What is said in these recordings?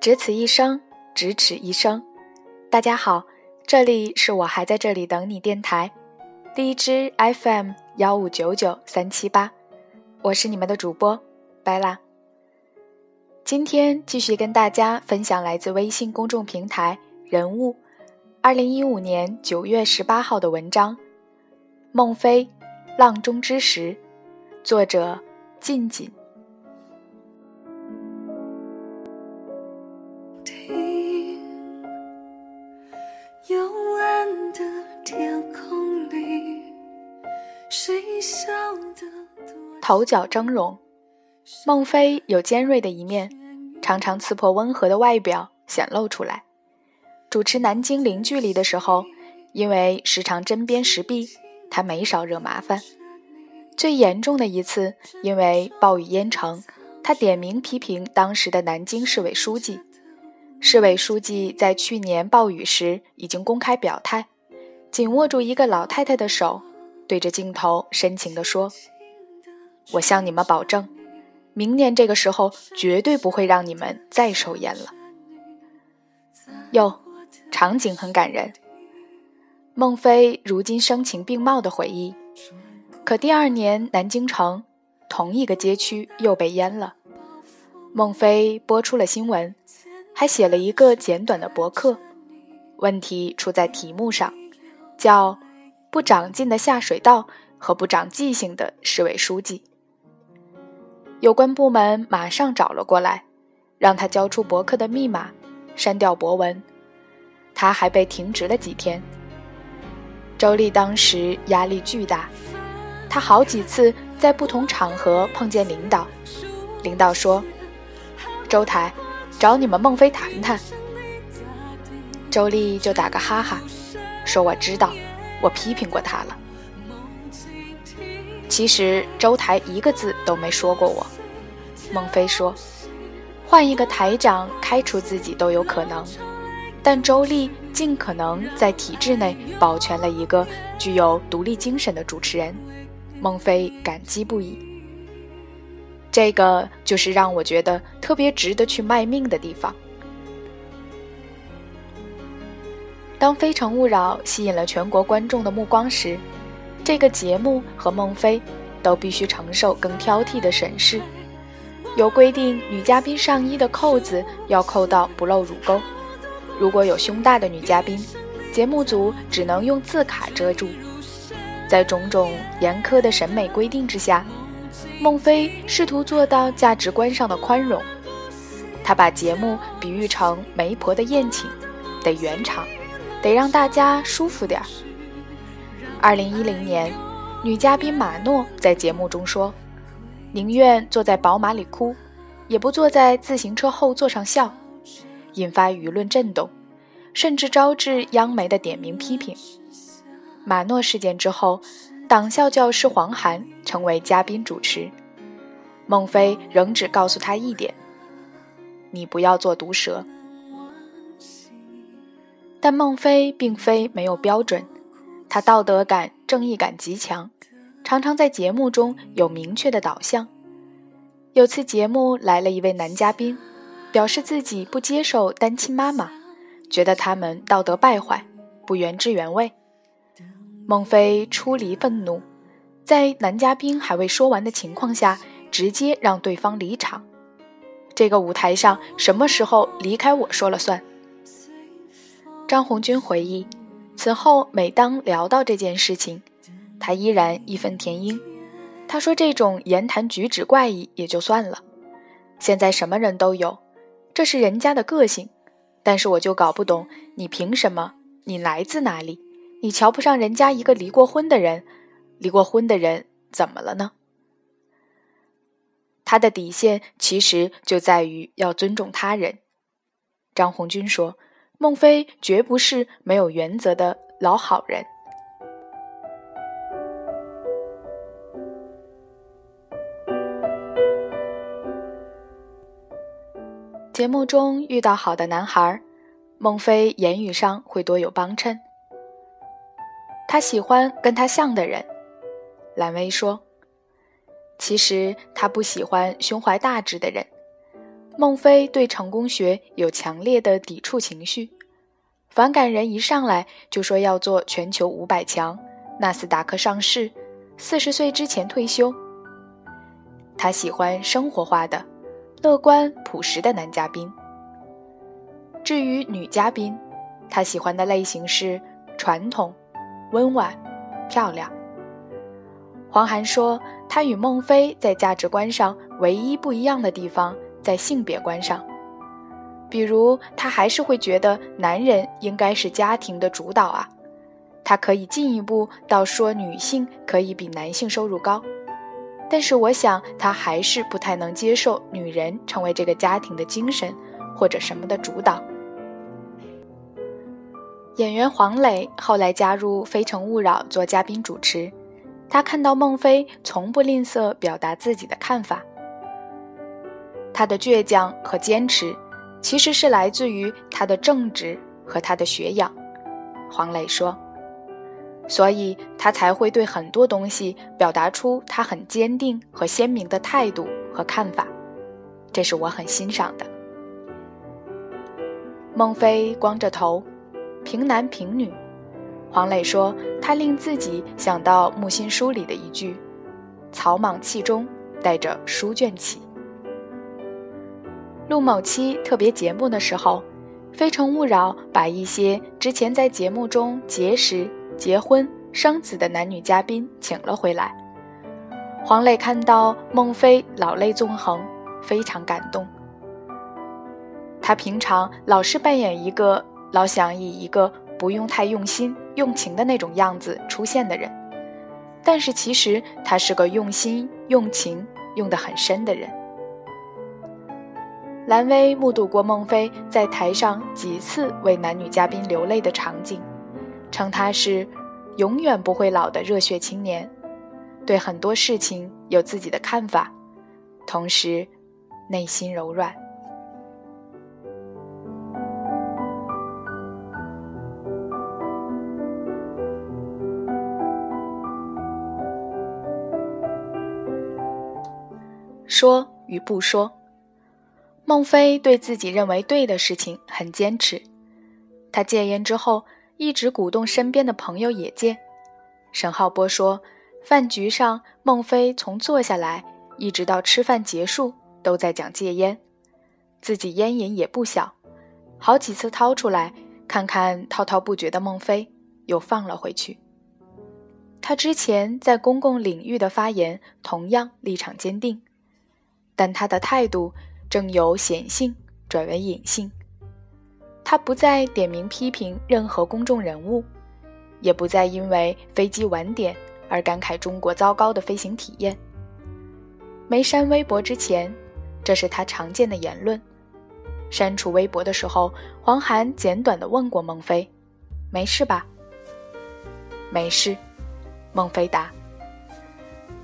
只此一生，咫尺一生。大家好，这里是我还在这里等你电台，荔枝 FM 幺五九九三七八，我是你们的主播拜啦。今天继续跟大家分享来自微信公众平台人物，二零一五年九月十八号的文章《孟非浪中之时》，作者静静。头角峥嵘，孟非有尖锐的一面，常常刺破温和的外表显露出来。主持南京零距离的时候，因为时常针砭时弊，他没少惹麻烦。最严重的一次，因为暴雨淹城，他点名批评当时的南京市委书记。市委书记在去年暴雨时已经公开表态，紧握住一个老太太的手，对着镜头深情地说。我向你们保证，明年这个时候绝对不会让你们再受淹了。哟，场景很感人。孟非如今声情并茂的回忆，可第二年南京城同一个街区又被淹了。孟非播出了新闻，还写了一个简短的博客。问题出在题目上，叫“不长进的下水道和不长记性的市委书记”。有关部门马上找了过来，让他交出博客的密码，删掉博文。他还被停职了几天。周丽当时压力巨大，他好几次在不同场合碰见领导，领导说：“周台，找你们孟非谈谈。”周丽就打个哈哈，说：“我知道，我批评过他了。”其实周台一个字都没说过我，孟非说，换一个台长开除自己都有可能，但周丽尽可能在体制内保全了一个具有独立精神的主持人，孟非感激不已。这个就是让我觉得特别值得去卖命的地方。当《非诚勿扰》吸引了全国观众的目光时。这个节目和孟非都必须承受更挑剔的审视，有规定女嘉宾上衣的扣子要扣到不露乳沟，如果有胸大的女嘉宾，节目组只能用字卡遮住。在种种严苛的审美规定之下，孟非试图做到价值观上的宽容。他把节目比喻成媒婆的宴请，得圆场，得让大家舒服点儿。二零一零年，女嘉宾马诺在节目中说：“宁愿坐在宝马里哭，也不坐在自行车后座上笑。”引发舆论震动，甚至招致央媒的点名批评。马诺事件之后，党校教师黄涵成为嘉宾主持，孟非仍只告诉他一点：“你不要做毒舌。”但孟非并非没有标准。他道德感、正义感极强，常常在节目中有明确的导向。有次节目来了一位男嘉宾，表示自己不接受单亲妈妈，觉得他们道德败坏，不原汁原味。孟非出离愤怒，在男嘉宾还未说完的情况下，直接让对方离场。这个舞台上，什么时候离开我说了算？张红军回忆。此后，每当聊到这件事情，他依然义愤填膺。他说：“这种言谈举止怪异也就算了，现在什么人都有，这是人家的个性。但是我就搞不懂，你凭什么？你来自哪里？你瞧不上人家一个离过婚的人？离过婚的人怎么了呢？”他的底线其实就在于要尊重他人。张红军说。孟非绝不是没有原则的老好人。节目中遇到好的男孩，孟非言语上会多有帮衬。他喜欢跟他像的人。兰薇说：“其实他不喜欢胸怀大志的人。”孟非对成功学有强烈的抵触情绪，反感人一上来就说要做全球五百强，纳斯达克上市，四十岁之前退休。他喜欢生活化的、乐观朴实的男嘉宾。至于女嘉宾，他喜欢的类型是传统、温婉、漂亮。黄涵说，他与孟非在价值观上唯一不一样的地方。在性别观上，比如他还是会觉得男人应该是家庭的主导啊。他可以进一步到说女性可以比男性收入高，但是我想他还是不太能接受女人成为这个家庭的精神或者什么的主导。演员黄磊后来加入《非诚勿扰》做嘉宾主持，他看到孟非从不吝啬表达自己的看法。他的倔强和坚持，其实是来自于他的正直和他的学养。黄磊说：“所以他才会对很多东西表达出他很坚定和鲜明的态度和看法，这是我很欣赏的。”孟非光着头，平男平女。黄磊说：“他令自己想到木心书里的一句：‘草莽气中带着书卷气。’”录某期特别节目的时候，《非诚勿扰》把一些之前在节目中结识、结婚、生子的男女嘉宾请了回来。黄磊看到孟非老泪纵横，非常感动。他平常老是扮演一个老想以一个不用太用心、用情的那种样子出现的人，但是其实他是个用心、用情用得很深的人。兰薇目睹过孟非在台上几次为男女嘉宾流泪的场景，称他是永远不会老的热血青年，对很多事情有自己的看法，同时内心柔软。说与不说。孟非对自己认为对的事情很坚持，他戒烟之后一直鼓动身边的朋友也戒。沈浩波说，饭局上孟非从坐下来一直到吃饭结束都在讲戒烟，自己烟瘾也不小，好几次掏出来看看滔滔不绝的孟非，又放了回去。他之前在公共领域的发言同样立场坚定，但他的态度。正由显性转为隐性，他不再点名批评任何公众人物，也不再因为飞机晚点而感慨中国糟糕的飞行体验。没删微博之前，这是他常见的言论。删除微博的时候，黄涵简短地问过孟非：“没事吧？”“没事。”孟非答。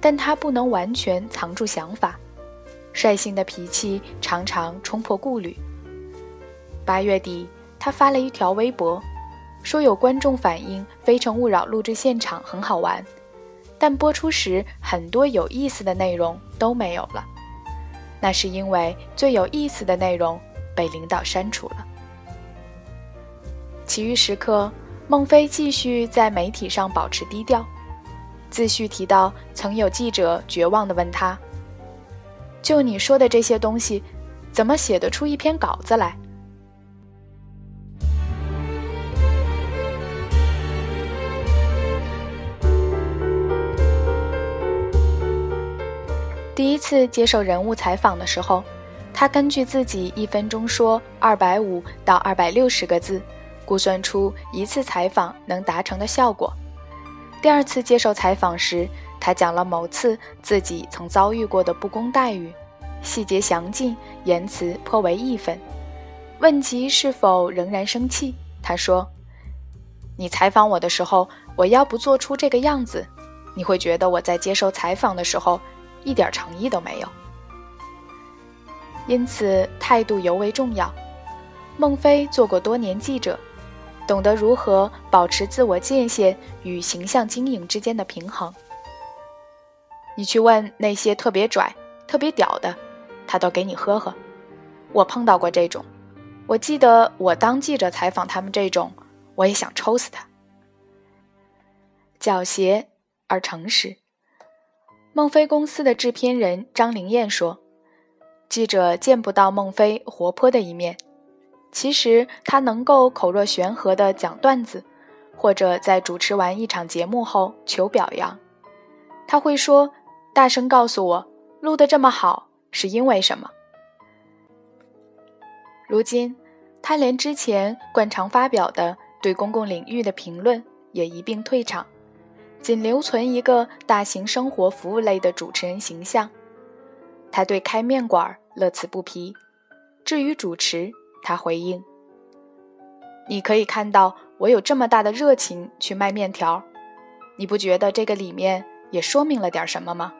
但他不能完全藏住想法。率性的脾气常常冲破顾虑。八月底，他发了一条微博，说有观众反映《非诚勿扰》录制现场很好玩，但播出时很多有意思的内容都没有了。那是因为最有意思的内容被领导删除了。其余时刻，孟非继续在媒体上保持低调，自序提到曾有记者绝望地问他。就你说的这些东西，怎么写得出一篇稿子来？第一次接受人物采访的时候，他根据自己一分钟说二百五到二百六十个字，估算出一次采访能达成的效果。第二次接受采访时，他讲了某次自己曾遭遇过的不公待遇，细节详尽，言辞颇为义愤。问及是否仍然生气，他说：“你采访我的时候，我要不做出这个样子，你会觉得我在接受采访的时候一点诚意都没有。”因此，态度尤为重要。孟非做过多年记者，懂得如何保持自我界限与形象经营之间的平衡。你去问那些特别拽、特别屌的，他都给你呵呵。我碰到过这种，我记得我当记者采访他们这种，我也想抽死他。狡黠而诚实。孟非公司的制片人张灵燕说：“记者见不到孟非活泼的一面，其实他能够口若悬河地讲段子，或者在主持完一场节目后求表扬。他会说：‘大声告诉我，录得这么好是因为什么？’”如今，他连之前惯常发表的对公共领域的评论也一并退场，仅留存一个大型生活服务类的主持人形象。他对开面馆乐此不疲。至于主持，他回应：“你可以看到我有这么大的热情去卖面条，你不觉得这个里面也说明了点什么吗？”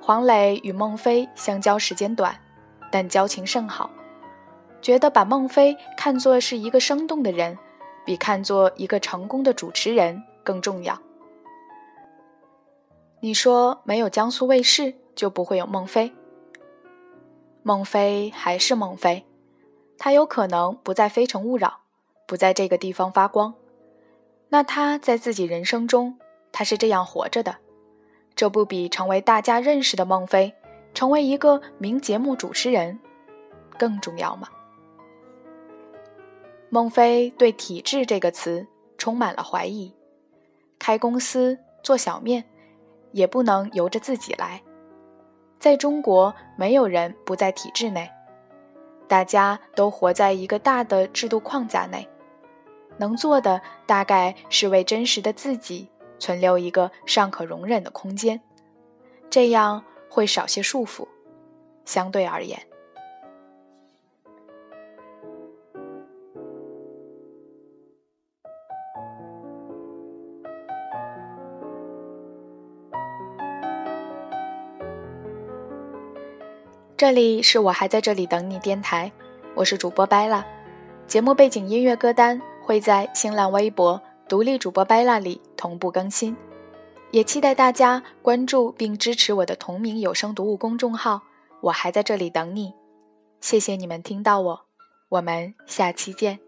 黄磊与孟非相交时间短。但交情甚好，觉得把孟非看作是一个生动的人，比看作一个成功的主持人更重要。你说没有江苏卫视就不会有孟非？孟非还是孟非，他有可能不在《非诚勿扰》，不在这个地方发光。那他在自己人生中，他是这样活着的，这不比成为大家认识的孟非？成为一个名节目主持人更重要吗？孟非对“体制”这个词充满了怀疑。开公司做小面，也不能由着自己来。在中国，没有人不在体制内，大家都活在一个大的制度框架内。能做的大概是为真实的自己存留一个尚可容忍的空间，这样。会少些束缚，相对而言。这里是我还在这里等你电台，我是主播白拉。节目背景音乐歌单会在新浪微博独立主播白拉里同步更新。也期待大家关注并支持我的同名有声读物公众号，我还在这里等你。谢谢你们听到我，我们下期见。